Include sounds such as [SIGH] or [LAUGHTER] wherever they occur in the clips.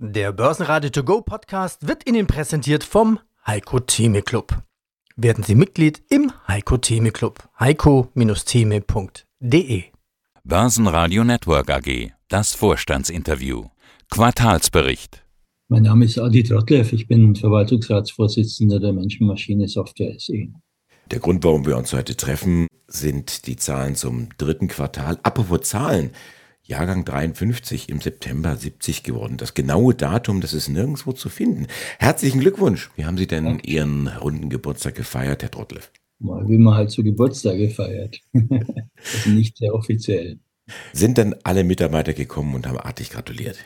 Der Börsenradio To Go Podcast wird Ihnen präsentiert vom Heiko Theme Club. Werden Sie Mitglied im Heiko Theme Club. heiko-theme.de Börsenradio Network AG. Das Vorstandsinterview. Quartalsbericht. Mein Name ist Adi Trottlev. Ich bin Verwaltungsratsvorsitzender der Menschenmaschine Software SE. Der Grund, warum wir uns heute treffen, sind die Zahlen zum dritten Quartal. Apropos Zahlen. Jahrgang 53 im September 70 geworden. Das genaue Datum, das ist nirgendwo zu finden. Herzlichen Glückwunsch. Wie haben Sie denn Ihren runden Geburtstag gefeiert, Herr Trottlev? Mal, wie man halt zu Geburtstag gefeiert. [LAUGHS] also nicht sehr offiziell. Sind dann alle Mitarbeiter gekommen und haben artig gratuliert?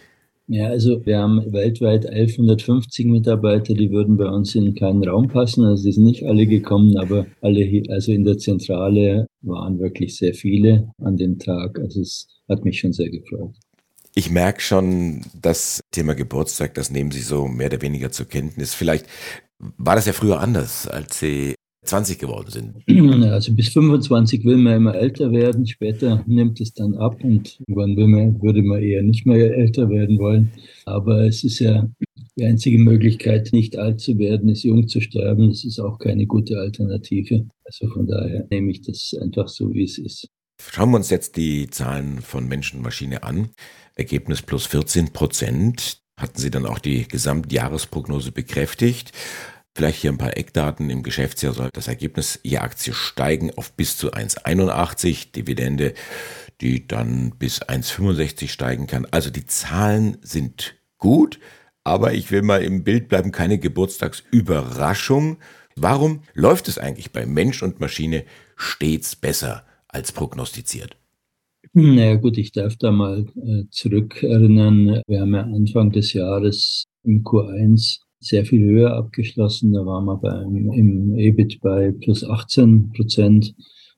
Ja, also wir haben weltweit 1150 Mitarbeiter, die würden bei uns in keinen Raum passen. Also die sind nicht alle gekommen, aber alle, hier, also in der Zentrale waren wirklich sehr viele an dem Tag. Also es hat mich schon sehr gefreut. Ich merke schon, das Thema Geburtstag, das nehmen Sie so mehr oder weniger zur Kenntnis. Vielleicht war das ja früher anders, als Sie 20 geworden sind. Also bis 25 will man immer älter werden, später nimmt es dann ab und irgendwann man, würde man eher nicht mehr älter werden wollen. Aber es ist ja die einzige Möglichkeit, nicht alt zu werden, ist jung zu sterben. Das ist auch keine gute Alternative. Also von daher nehme ich das einfach so, wie es ist. Schauen wir uns jetzt die Zahlen von Mensch und Maschine an. Ergebnis plus 14 Prozent. Hatten Sie dann auch die Gesamtjahresprognose bekräftigt? Vielleicht hier ein paar Eckdaten. Im Geschäftsjahr soll das Ergebnis je Aktie steigen auf bis zu 1,81. Dividende, die dann bis 1,65 steigen kann. Also die Zahlen sind gut, aber ich will mal im Bild bleiben, keine Geburtstagsüberraschung. Warum läuft es eigentlich bei Mensch und Maschine stets besser als prognostiziert? Na gut, ich darf da mal äh, zurückerinnern. Wir haben ja Anfang des Jahres im Q1 sehr viel höher abgeschlossen. Da waren wir beim, im EBIT bei plus 18 Prozent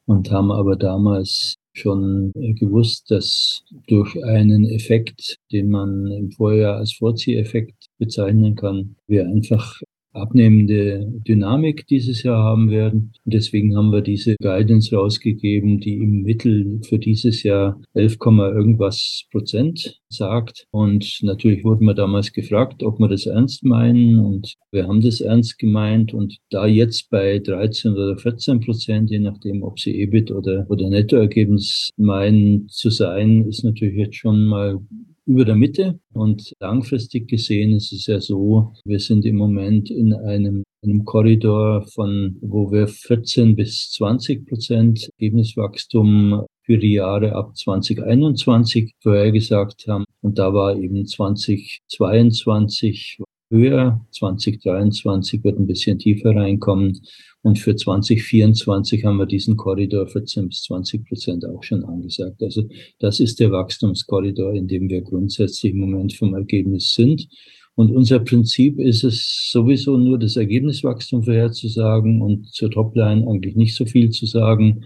und haben aber damals schon gewusst, dass durch einen Effekt, den man im Vorjahr als Vorzieheffekt bezeichnen kann, wir einfach abnehmende Dynamik dieses Jahr haben werden. Und deswegen haben wir diese Guidance rausgegeben, die im Mittel für dieses Jahr 11, irgendwas Prozent sagt. Und natürlich wurden wir damals gefragt, ob wir das ernst meinen. Und wir haben das ernst gemeint. Und da jetzt bei 13 oder 14 Prozent, je nachdem, ob sie EBIT oder, oder Nettoergebnis meinen zu sein, ist natürlich jetzt schon mal über der Mitte. Und langfristig gesehen ist es ja so, wir sind im Moment in einem, einem Korridor von, wo wir 14 bis 20 Prozent Ergebniswachstum für die Jahre ab 2021 vorhergesagt haben. Und da war eben 2022 höher, 2023 wird ein bisschen tiefer reinkommen und für 2024 haben wir diesen Korridor 14 bis 20 Prozent auch schon angesagt. Also das ist der Wachstumskorridor, in dem wir grundsätzlich im Moment vom Ergebnis sind. Und unser Prinzip ist es sowieso nur das Ergebniswachstum vorherzusagen und zur Topline eigentlich nicht so viel zu sagen.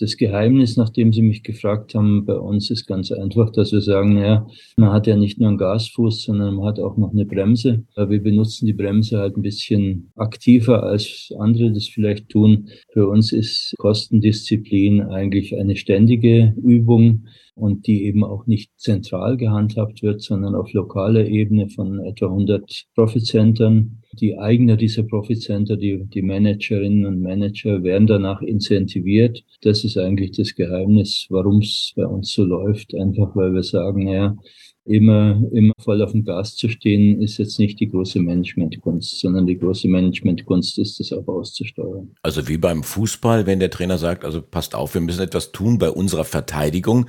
Das Geheimnis, nachdem Sie mich gefragt haben, bei uns ist ganz einfach, dass wir sagen, ja, man hat ja nicht nur einen Gasfuß, sondern man hat auch noch eine Bremse. Wir benutzen die Bremse halt ein bisschen aktiver, als andere das vielleicht tun. Für uns ist Kostendisziplin eigentlich eine ständige Übung und die eben auch nicht zentral gehandhabt wird, sondern auf lokaler Ebene von etwa 100 Profitcentern. Die Eigner dieser Profitcenter, die, die Managerinnen und Manager werden danach incentiviert. Das ist eigentlich das Geheimnis, warum es bei uns so läuft. Einfach weil wir sagen, ja, immer, immer voll auf dem Gas zu stehen, ist jetzt nicht die große Managementkunst, sondern die große Managementkunst ist, das auch auszusteuern. Also wie beim Fußball, wenn der Trainer sagt, also passt auf, wir müssen etwas tun bei unserer Verteidigung.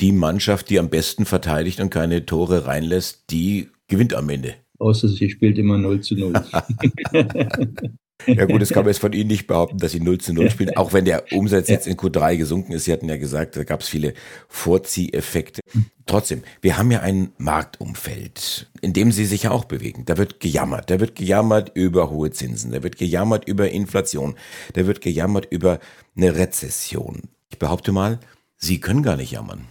Die Mannschaft, die am besten verteidigt und keine Tore reinlässt, die gewinnt am Ende. Außer sie spielt immer 0 zu 0. [LAUGHS] Ja gut, das kann man jetzt von Ihnen nicht behaupten, dass Sie 0 zu 0 spielen, auch wenn der Umsatz jetzt in Q3 gesunken ist. Sie hatten ja gesagt, da gab es viele Vorzieheffekte. Trotzdem, wir haben ja ein Marktumfeld, in dem Sie sich ja auch bewegen. Da wird gejammert. Da wird gejammert über hohe Zinsen. Da wird gejammert über Inflation. Da wird gejammert über eine Rezession. Ich behaupte mal, Sie können gar nicht jammern.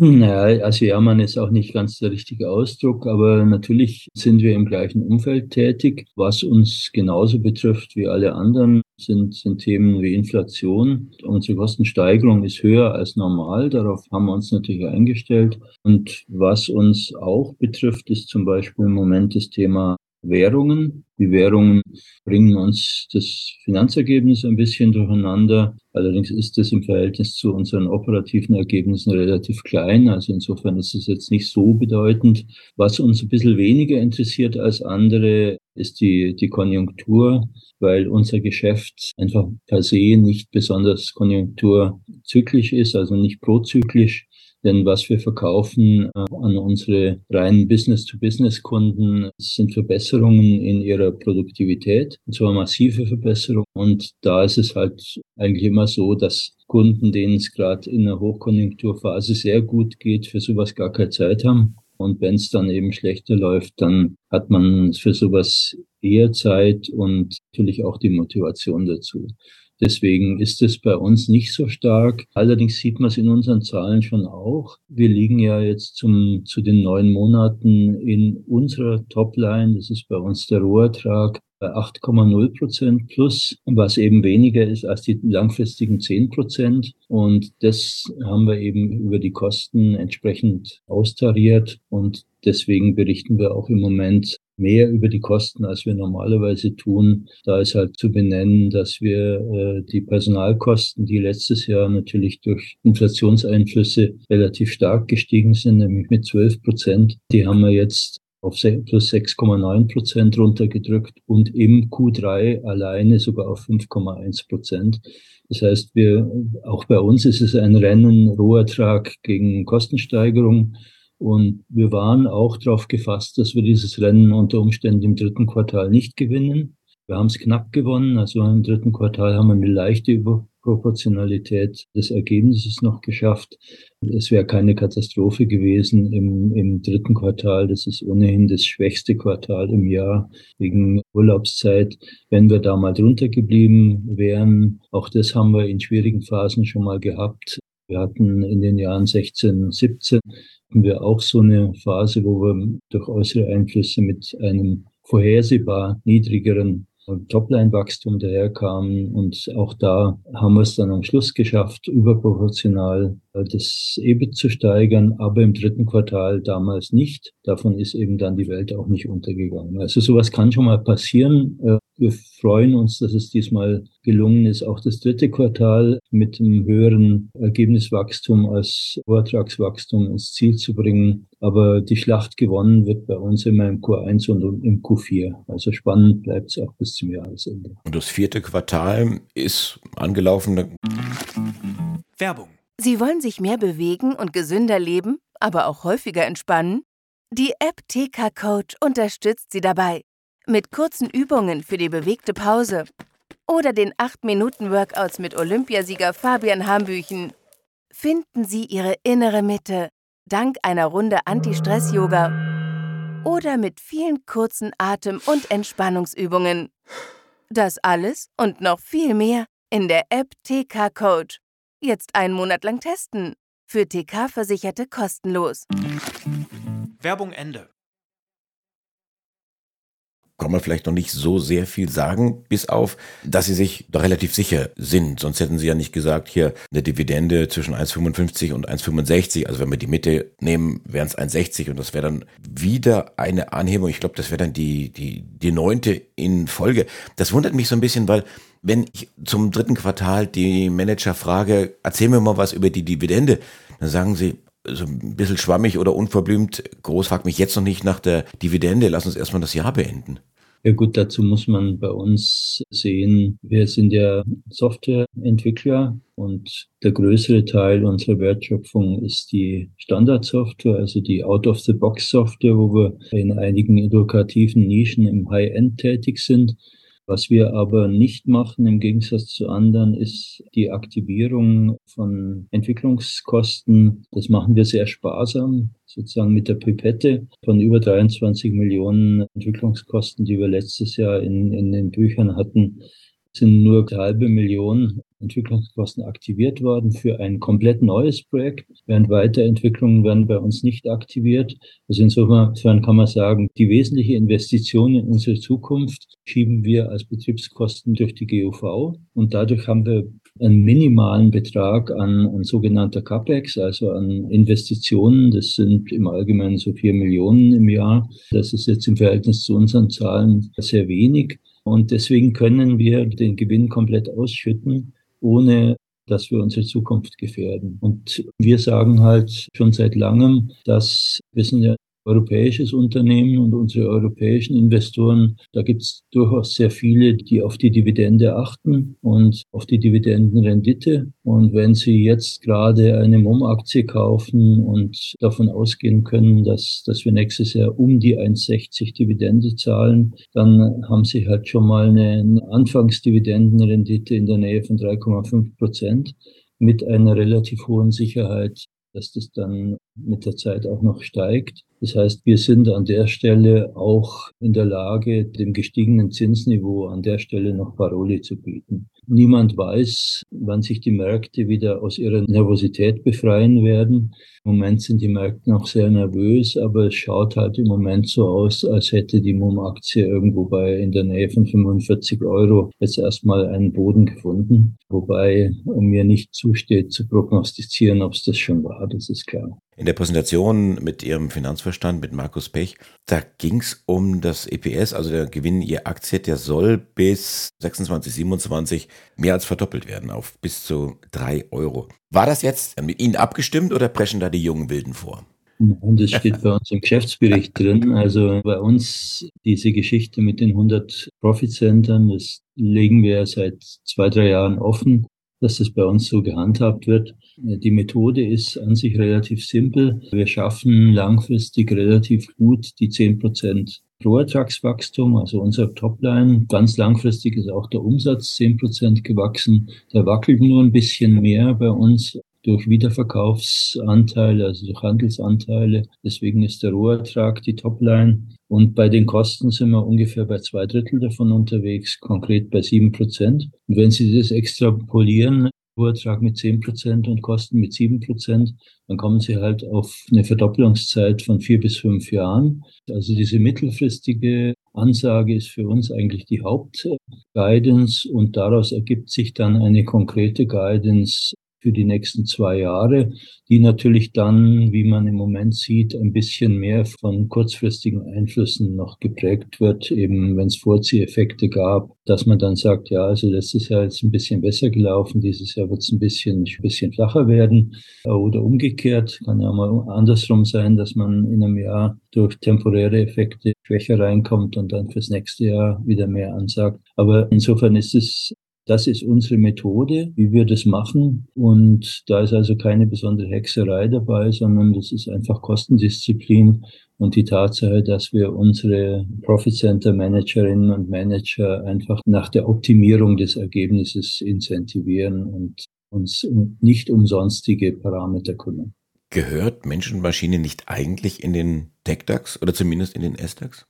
Naja, also jammern ist auch nicht ganz der richtige Ausdruck, aber natürlich sind wir im gleichen Umfeld tätig. Was uns genauso betrifft wie alle anderen, sind, sind Themen wie Inflation. Unsere Kostensteigerung ist höher als normal. Darauf haben wir uns natürlich eingestellt. Und was uns auch betrifft, ist zum Beispiel im Moment das Thema Währungen. Die Währungen bringen uns das Finanzergebnis ein bisschen durcheinander. Allerdings ist es im Verhältnis zu unseren operativen Ergebnissen relativ klein. Also insofern ist es jetzt nicht so bedeutend. Was uns ein bisschen weniger interessiert als andere, ist die, die Konjunktur, weil unser Geschäft einfach per se nicht besonders konjunkturzyklisch ist, also nicht prozyklisch. Denn was wir verkaufen äh, an unsere reinen Business-to-Business-Kunden sind Verbesserungen in ihrer Produktivität, und zwar massive Verbesserungen. Und da ist es halt eigentlich immer so, dass Kunden, denen es gerade in der Hochkonjunkturphase sehr gut geht, für sowas gar keine Zeit haben. Und wenn es dann eben schlechter läuft, dann hat man für sowas eher Zeit und natürlich auch die Motivation dazu. Deswegen ist es bei uns nicht so stark. Allerdings sieht man es in unseren Zahlen schon auch. Wir liegen ja jetzt zum, zu den neun Monaten in unserer Topline. Das ist bei uns der Rohertrag bei 8,0 Prozent plus, was eben weniger ist als die langfristigen 10 Prozent. Und das haben wir eben über die Kosten entsprechend austariert. Und deswegen berichten wir auch im Moment mehr über die Kosten, als wir normalerweise tun. Da ist halt zu benennen, dass wir äh, die Personalkosten, die letztes Jahr natürlich durch Inflationseinflüsse relativ stark gestiegen sind, nämlich mit 12 Prozent, die haben wir jetzt auf plus 6,9 Prozent runtergedrückt und im Q3 alleine sogar auf 5,1 Prozent. Das heißt, wir, auch bei uns ist es ein Rennen, Rohertrag gegen Kostensteigerung. Und wir waren auch darauf gefasst, dass wir dieses Rennen unter Umständen im dritten Quartal nicht gewinnen. Wir haben es knapp gewonnen. Also im dritten Quartal haben wir eine leichte Überproportionalität des Ergebnisses noch geschafft. Es wäre keine Katastrophe gewesen im, im dritten Quartal. Das ist ohnehin das schwächste Quartal im Jahr wegen Urlaubszeit. Wenn wir da mal drunter geblieben wären, auch das haben wir in schwierigen Phasen schon mal gehabt. Wir hatten in den Jahren 16, 17 hatten wir auch so eine Phase, wo wir durch äußere Einflüsse mit einem vorhersehbar niedrigeren Topline-Wachstum daherkamen. Und auch da haben wir es dann am Schluss geschafft, überproportional das EBIT zu steigern, aber im dritten Quartal damals nicht. Davon ist eben dann die Welt auch nicht untergegangen. Also sowas kann schon mal passieren. Äh, wir freuen uns, dass es diesmal gelungen ist, auch das dritte Quartal mit einem höheren Ergebniswachstum als Vortragswachstum ins Ziel zu bringen. Aber die Schlacht gewonnen wird bei uns immer im Q1 und im Q4. Also spannend bleibt es auch bis zum Jahresende. Und das vierte Quartal ist angelaufen. Werbung. Sie wollen sich mehr bewegen und gesünder leben, aber auch häufiger entspannen? Die App TK Coach unterstützt Sie dabei. Mit kurzen Übungen für die bewegte Pause oder den 8-Minuten-Workouts mit Olympiasieger Fabian Hambüchen. Finden Sie Ihre innere Mitte dank einer Runde Anti-Stress-Yoga oder mit vielen kurzen Atem- und Entspannungsübungen. Das alles und noch viel mehr in der App TK Coach. Jetzt einen Monat lang testen. Für TK-Versicherte kostenlos. Werbung Ende kann man vielleicht noch nicht so sehr viel sagen, bis auf, dass sie sich doch relativ sicher sind. Sonst hätten sie ja nicht gesagt, hier eine Dividende zwischen 1,55 und 1,65. Also wenn wir die Mitte nehmen, wären es 1,60 und das wäre dann wieder eine Anhebung. Ich glaube, das wäre dann die, die, die neunte in Folge. Das wundert mich so ein bisschen, weil wenn ich zum dritten Quartal die Manager frage, erzähl mir mal was über die Dividende, dann sagen sie, so ein bisschen schwammig oder unverblümt, groß fragt mich jetzt noch nicht nach der Dividende, lass uns erstmal das Jahr beenden. Ja gut, dazu muss man bei uns sehen, wir sind ja Softwareentwickler und der größere Teil unserer Wertschöpfung ist die Standardsoftware, also die Out-of-the-Box-Software, wo wir in einigen edukativen Nischen im High-End tätig sind. Was wir aber nicht machen, im Gegensatz zu anderen, ist die Aktivierung von Entwicklungskosten. Das machen wir sehr sparsam, sozusagen mit der Pipette von über 23 Millionen Entwicklungskosten, die wir letztes Jahr in, in den Büchern hatten, sind nur halbe Million Entwicklungskosten aktiviert worden für ein komplett neues Projekt, während Weiterentwicklungen werden bei uns nicht aktiviert. Also insofern kann man sagen, die wesentliche Investition in unsere Zukunft schieben wir als Betriebskosten durch die GUV und dadurch haben wir einen minimalen Betrag an, an sogenannter CAPEX, also an Investitionen. Das sind im Allgemeinen so vier Millionen im Jahr. Das ist jetzt im Verhältnis zu unseren Zahlen sehr wenig. Und deswegen können wir den Gewinn komplett ausschütten, ohne dass wir unsere Zukunft gefährden. Und wir sagen halt schon seit langem, dass wir sind ja europäisches Unternehmen und unsere europäischen Investoren, da gibt es durchaus sehr viele, die auf die Dividende achten und auf die Dividendenrendite. Und wenn Sie jetzt gerade eine MOM-Aktie kaufen und davon ausgehen können, dass, dass wir nächstes Jahr um die 1,60 Dividende zahlen, dann haben Sie halt schon mal eine, Anfangsdividendenrendite in der Nähe von 3,5 Prozent mit einer relativ hohen Sicherheit dass das dann mit der Zeit auch noch steigt. Das heißt, wir sind an der Stelle auch in der Lage, dem gestiegenen Zinsniveau an der Stelle noch Paroli zu bieten. Niemand weiß, wann sich die Märkte wieder aus ihrer Nervosität befreien werden. Im Moment sind die Märkte noch sehr nervös, aber es schaut halt im Moment so aus, als hätte die MUM-Aktie irgendwo bei in der Nähe von 45 Euro jetzt erstmal einen Boden gefunden. Wobei mir nicht zusteht zu prognostizieren, ob es das schon war, das ist klar. In der Präsentation mit Ihrem Finanzverstand, mit Markus Pech, da ging es um das EPS, also der Gewinn Ihr Aktie, der soll bis 26, 27 mehr als verdoppelt werden auf bis zu drei Euro. War das jetzt mit Ihnen abgestimmt oder preschen da die jungen Wilden vor? Und das steht bei uns im Geschäftsbericht drin. Also bei uns diese Geschichte mit den 100 Profit-Centern, das legen wir seit zwei, drei Jahren offen dass das bei uns so gehandhabt wird. Die Methode ist an sich relativ simpel. Wir schaffen langfristig relativ gut die 10 Prozent Rohertragswachstum, also unser Topline. Ganz langfristig ist auch der Umsatz 10 Prozent gewachsen. Der wackelt nur ein bisschen mehr bei uns durch Wiederverkaufsanteile, also durch Handelsanteile. Deswegen ist der Rohertrag die Topline. Und bei den Kosten sind wir ungefähr bei zwei Drittel davon unterwegs, konkret bei sieben Prozent. Und wenn Sie das extrapolieren, Rohertrag mit zehn Prozent und Kosten mit sieben Prozent, dann kommen Sie halt auf eine Verdopplungszeit von vier bis fünf Jahren. Also diese mittelfristige Ansage ist für uns eigentlich die Hauptguidance und daraus ergibt sich dann eine konkrete Guidance für die nächsten zwei Jahre, die natürlich dann, wie man im Moment sieht, ein bisschen mehr von kurzfristigen Einflüssen noch geprägt wird, eben wenn es Vorzieheffekte gab, dass man dann sagt, ja, also letztes Jahr ist ein bisschen besser gelaufen, dieses Jahr wird es ein bisschen, ein bisschen flacher werden oder umgekehrt, kann ja mal andersrum sein, dass man in einem Jahr durch temporäre Effekte schwächer reinkommt und dann fürs nächste Jahr wieder mehr ansagt. Aber insofern ist es das ist unsere Methode, wie wir das machen. Und da ist also keine besondere Hexerei dabei, sondern das ist einfach Kostendisziplin und die Tatsache, dass wir unsere Profit Center Managerinnen und Manager einfach nach der Optimierung des Ergebnisses incentivieren und uns nicht umsonstige Parameter kümmern. Gehört Menschenmaschine nicht eigentlich in den TechDAX oder zumindest in den SDAX?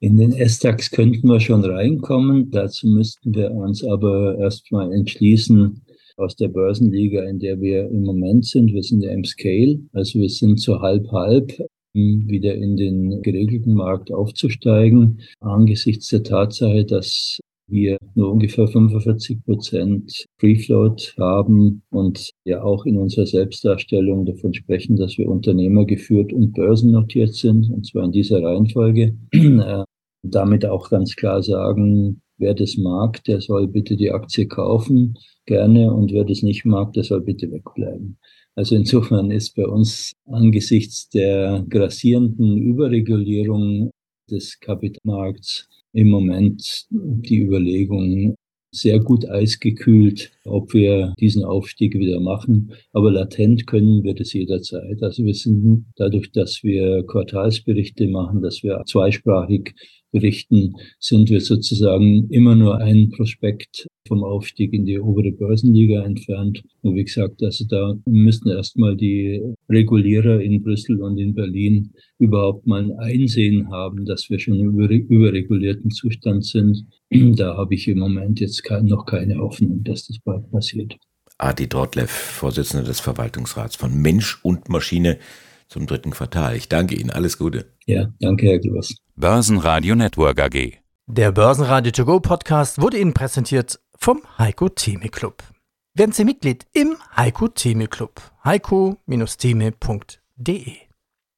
In den S-Tax könnten wir schon reinkommen. Dazu müssten wir uns aber erstmal entschließen, aus der Börsenliga, in der wir im Moment sind. Wir sind ja im Scale, also wir sind so halb-halb wieder in den geregelten Markt aufzusteigen, angesichts der Tatsache, dass wir nur ungefähr 45 Prozent Free Float haben und ja auch in unserer Selbstdarstellung davon sprechen, dass wir Unternehmer geführt und börsennotiert sind, und zwar in dieser Reihenfolge. [CLEARS THROAT] Äh, damit auch ganz klar sagen, wer das mag, der soll bitte die Aktie kaufen, gerne, und wer das nicht mag, der soll bitte wegbleiben. Also insofern ist bei uns angesichts der grassierenden Überregulierung des Kapitalmarkts im Moment die Überlegung sehr gut eisgekühlt, ob wir diesen Aufstieg wieder machen. Aber latent können wir das jederzeit. Also wir sind dadurch, dass wir Quartalsberichte machen, dass wir zweisprachig berichten, sind wir sozusagen immer nur ein Prospekt vom Aufstieg in die obere Börsenliga entfernt. Und wie gesagt, also da müssten erstmal die Regulierer in Brüssel und in Berlin überhaupt mal ein Einsehen haben, dass wir schon im überregulierten Zustand sind. Da habe ich im Moment jetzt noch keine Hoffnung, dass das bald passiert. Adi Dortlev, Vorsitzender des Verwaltungsrats von Mensch und Maschine zum dritten Quartal. Ich danke Ihnen. Alles Gute. Ja, danke, Herr Gloss. Börsenradio Network AG. Der Börsenradio To Go Podcast wurde Ihnen präsentiert vom Heiko Theme Club. Werden Sie Mitglied im Heiko Theme Club. heiko-theme.de